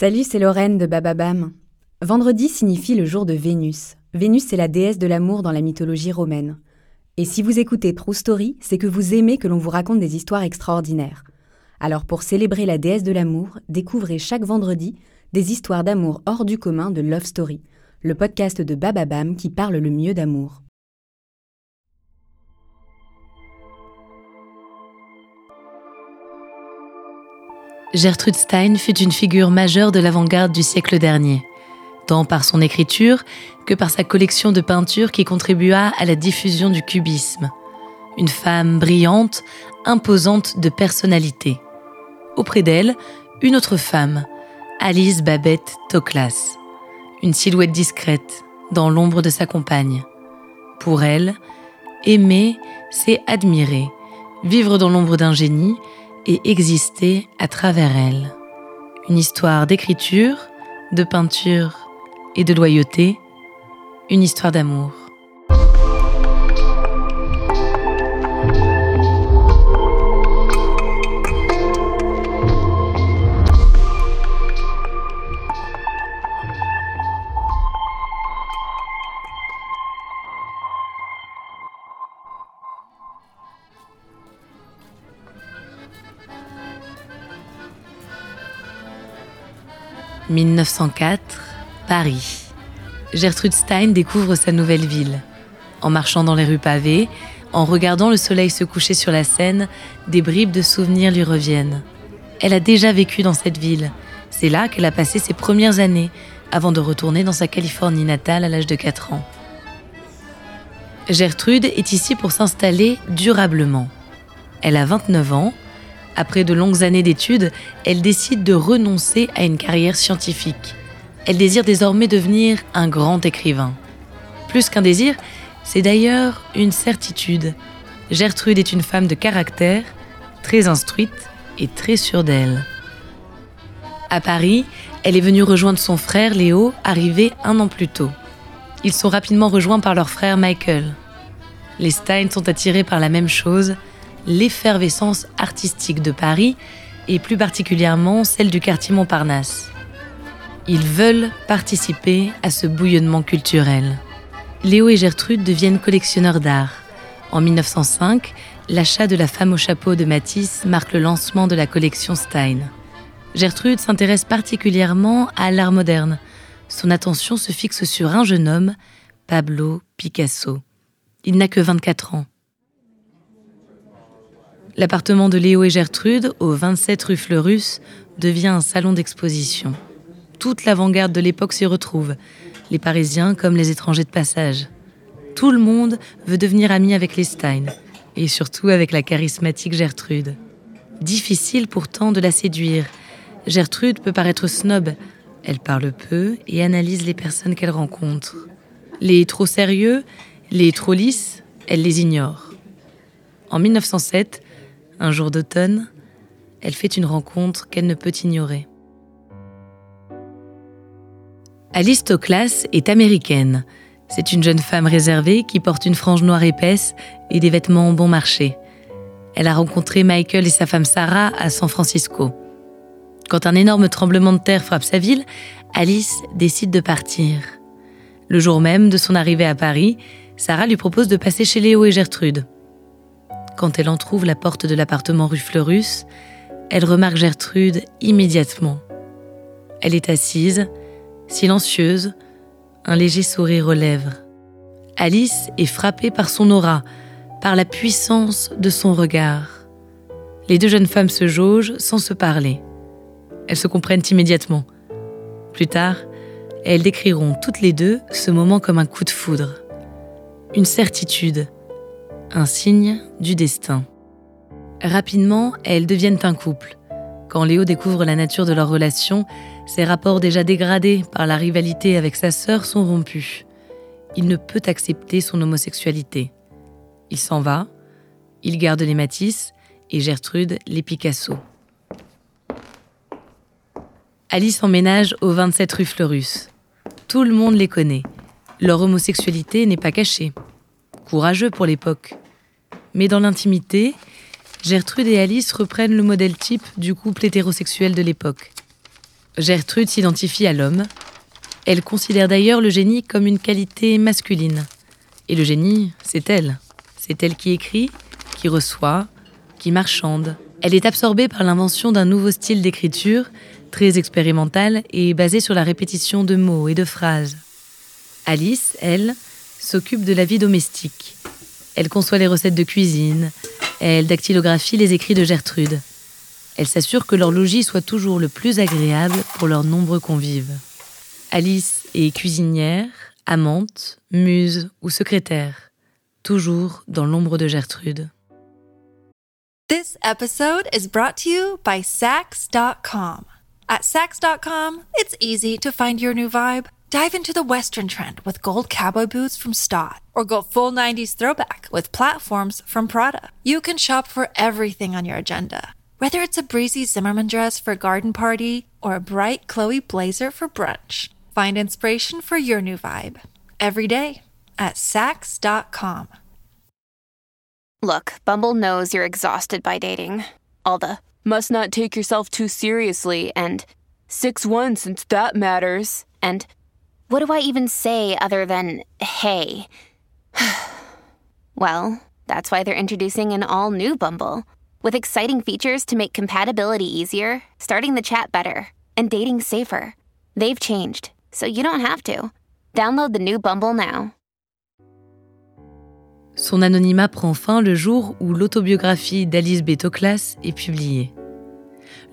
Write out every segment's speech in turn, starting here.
Salut, c'est Lorraine de Bababam. Vendredi signifie le jour de Vénus. Vénus est la déesse de l'amour dans la mythologie romaine. Et si vous écoutez True Story, c'est que vous aimez que l'on vous raconte des histoires extraordinaires. Alors pour célébrer la déesse de l'amour, découvrez chaque vendredi des histoires d'amour hors du commun de Love Story, le podcast de Bababam qui parle le mieux d'amour. Gertrude Stein fut une figure majeure de l'avant-garde du siècle dernier, tant par son écriture que par sa collection de peintures qui contribua à la diffusion du cubisme. Une femme brillante, imposante de personnalité. Auprès d'elle, une autre femme, Alice Babette Toklas, une silhouette discrète dans l'ombre de sa compagne. Pour elle, aimer, c'est admirer, vivre dans l'ombre d'un génie, et exister à travers elle. Une histoire d'écriture, de peinture et de loyauté, une histoire d'amour. « 1904, Paris. Gertrude Stein découvre sa nouvelle ville. En marchant dans les rues pavées, en regardant le soleil se coucher sur la Seine, des bribes de souvenirs lui reviennent. Elle a déjà vécu dans cette ville. C'est là qu'elle a passé ses premières années, avant de retourner dans sa Californie natale à l'âge de 4 ans. Gertrude est ici pour s'installer durablement. Elle a 29 ans. Après de longues années d'études, elle décide de renoncer à une carrière scientifique. Elle désire désormais devenir un grand écrivain. Plus qu'un désir, c'est d'ailleurs une certitude. Gertrude est une femme de caractère, très instruite et très sûre d'elle. À Paris, elle est venue rejoindre son frère Léo, arrivé un an plus tôt. Ils sont rapidement rejoints par leur frère Michael. Les Stein sont attirés par la même chose, l'effervescence artistique de Paris et plus particulièrement celle du quartier Montparnasse. Ils veulent participer à ce bouillonnement culturel. Léo et Gertrude deviennent collectionneurs d'art. En 1905, l'achat de La femme au chapeau de Matisse marque le lancement de la collection Stein. Gertrude s'intéresse particulièrement à l'art moderne. Son attention se fixe sur un jeune homme, Pablo Picasso. Il n'a que 24 ans. L'appartement de Léo et Gertrude, au 27 rue Fleurus, devient un salon d'exposition. Toute l'avant-garde de l'époque s'y retrouve, les Parisiens comme les étrangers de passage. Tout le monde veut devenir ami avec les Stein, et surtout avec la charismatique Gertrude. Difficile pourtant de la séduire. Gertrude peut paraître snob. Elle parle peu et analyse les personnes qu'elle rencontre. Les trop sérieux, les trop lisses, elle les ignore. En 1907, un jour d'automne, elle fait une rencontre qu'elle ne peut ignorer. Alice Toklas est américaine. C'est une jeune femme réservée qui porte une frange noire épaisse et des vêtements bon marché. Elle a rencontré Michael et sa femme Sarah à San Francisco. Quand un énorme tremblement de terre frappe sa ville, Alice décide de partir. Le jour même de son arrivée à Paris, Sarah lui propose de passer chez Léo et Gertrude. Quand elle entr'ouvre la porte de l'appartement rue Fleurus, elle remarque Gertrude immédiatement. Elle est assise, silencieuse, un léger sourire aux lèvres. Alice est frappée par son aura, par la puissance de son regard. Les deux jeunes femmes se jaugent sans se parler. Elles se comprennent immédiatement. Plus tard, elles décriront toutes les deux ce moment comme un coup de foudre. Une certitude, un signe du destin. Rapidement, elles deviennent un couple. Quand Léo découvre la nature de leur relation, ses rapports déjà dégradés par la rivalité avec sa sœur sont rompus. Il ne peut accepter son homosexualité. Il s'en va, il garde les Matisse et Gertrude les Picasso. Alice emménage au 27 rue Fleurus. Tout le monde les connaît. Leur homosexualité n'est pas cachée. Courageux pour l'époque. Mais dans l'intimité, Gertrude et Alice reprennent le modèle type du couple hétérosexuel de l'époque. Gertrude s'identifie à l'homme. Elle considère d'ailleurs le génie comme une qualité masculine. Et le génie, c'est elle. C'est elle qui écrit, qui reçoit, qui marchande. Elle est absorbée par l'invention d'un nouveau style d'écriture très expérimentale et basée sur la répétition de mots et de phrases. Alice, elle, s'occupe de la vie domestique. Elle conçoit les recettes de cuisine, elle dactylographie les écrits de Gertrude. Elle s'assure que leur logis soit toujours le plus agréable pour leurs nombreux convives. Alice est cuisinière, amante, muse ou secrétaire, toujours dans l'ombre de Gertrude. This episode is brought to you by Sax.com. At Sax.com, it's easy to find your new vibe. Dive into the Western trend with gold cowboy boots from Stott, or go full 90s throwback with platforms from Prada. You can shop for everything on your agenda, whether it's a breezy Zimmerman dress for a garden party or a bright Chloe blazer for brunch. Find inspiration for your new vibe every day at Sax.com. Look, Bumble knows you're exhausted by dating. All the must not take yourself too seriously and 6 1 since that matters. And what do I even say other than hey? well, that's why they're introducing an all new Bumble with exciting features to make compatibility easier, starting the chat better, and dating safer. They've changed, so you don't have to. Download the new Bumble now. Son anonymat prend fin le jour où l'autobiographie d'Alice Bétoclas est publiée.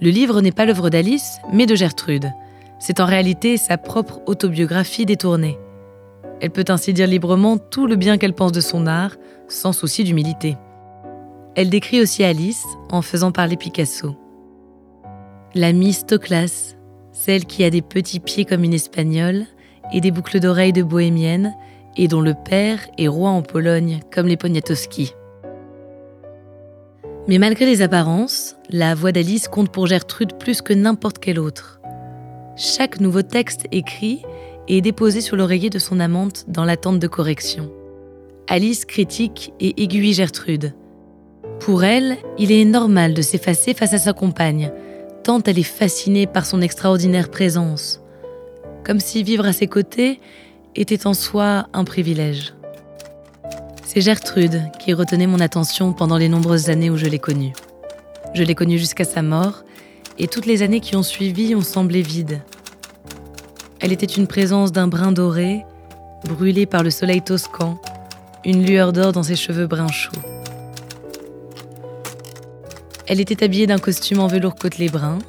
Le livre n'est pas l'œuvre d'Alice, mais de Gertrude. C'est en réalité sa propre autobiographie détournée. Elle peut ainsi dire librement tout le bien qu'elle pense de son art, sans souci d'humilité. Elle décrit aussi Alice en faisant parler Picasso. La Miss Toclas, celle qui a des petits pieds comme une espagnole et des boucles d'oreilles de bohémienne, et dont le père est roi en Pologne, comme les Poniatowski. Mais malgré les apparences, la voix d'Alice compte pour Gertrude plus que n'importe quel autre. Chaque nouveau texte écrit est déposé sur l'oreiller de son amante dans l'attente de correction. Alice critique et aiguille Gertrude. Pour elle, il est normal de s'effacer face à sa compagne, tant elle est fascinée par son extraordinaire présence. Comme si vivre à ses côtés était en soi un privilège. C'est Gertrude qui retenait mon attention pendant les nombreuses années où je l'ai connue. Je l'ai connue jusqu'à sa mort, et toutes les années qui ont suivi ont semblé vides. Elle était une présence d'un brin doré, brûlé par le soleil toscan, une lueur d'or dans ses cheveux bruns chauds. Elle était habillée d'un costume en velours côtelé brun.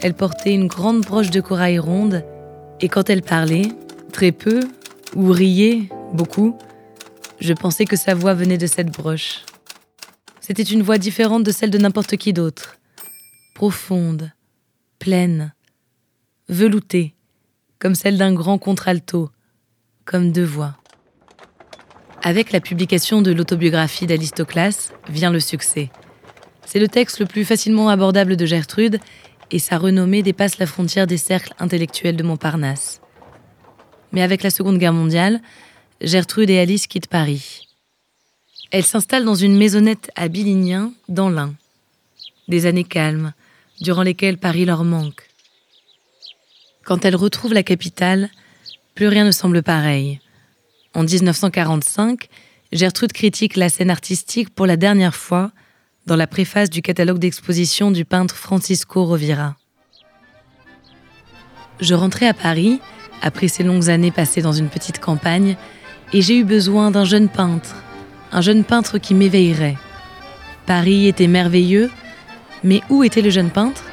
Elle portait une grande broche de corail ronde, et quand elle parlait, très peu, ou riait beaucoup, je pensais que sa voix venait de cette broche. C'était une voix différente de celle de n'importe qui d'autre. Profonde, pleine, veloutée, comme celle d'un grand contralto, comme deux voix. Avec la publication de l'autobiographie d'Alistoclas vient le succès. C'est le texte le plus facilement abordable de Gertrude et sa renommée dépasse la frontière des cercles intellectuels de Montparnasse. Mais avec la Seconde Guerre mondiale, Gertrude et Alice quittent Paris. Elles s'installent dans une maisonnette à Billignin, dans l'Ain. Des années calmes, durant lesquelles Paris leur manque. Quand elles retrouvent la capitale, plus rien ne semble pareil. En 1945, Gertrude critique la scène artistique pour la dernière fois dans la préface du catalogue d'exposition du peintre Francisco Rovira. Je rentrais à Paris, après ces longues années passées dans une petite campagne, et j'ai eu besoin d'un jeune peintre, un jeune peintre qui m'éveillerait. Paris était merveilleux, mais où était le jeune peintre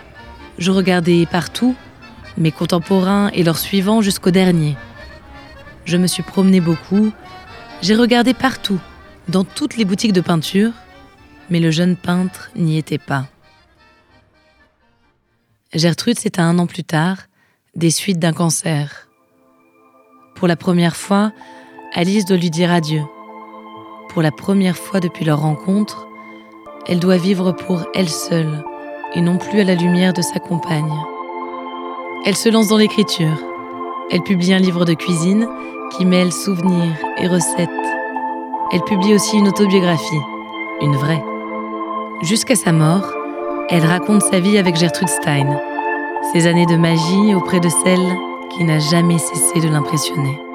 Je regardais partout, mes contemporains et leurs suivants jusqu'au dernier. Je me suis promené beaucoup, j'ai regardé partout, dans toutes les boutiques de peinture, mais le jeune peintre n'y était pas. Gertrude s'éteint un an plus tard, des suites d'un cancer. Pour la première fois, Alice doit lui dire adieu. Pour la première fois depuis leur rencontre, elle doit vivre pour elle seule et non plus à la lumière de sa compagne. Elle se lance dans l'écriture. Elle publie un livre de cuisine qui mêle souvenirs et recettes. Elle publie aussi une autobiographie, une vraie. Jusqu'à sa mort, elle raconte sa vie avec Gertrude Stein, ses années de magie auprès de celle qui n'a jamais cessé de l'impressionner.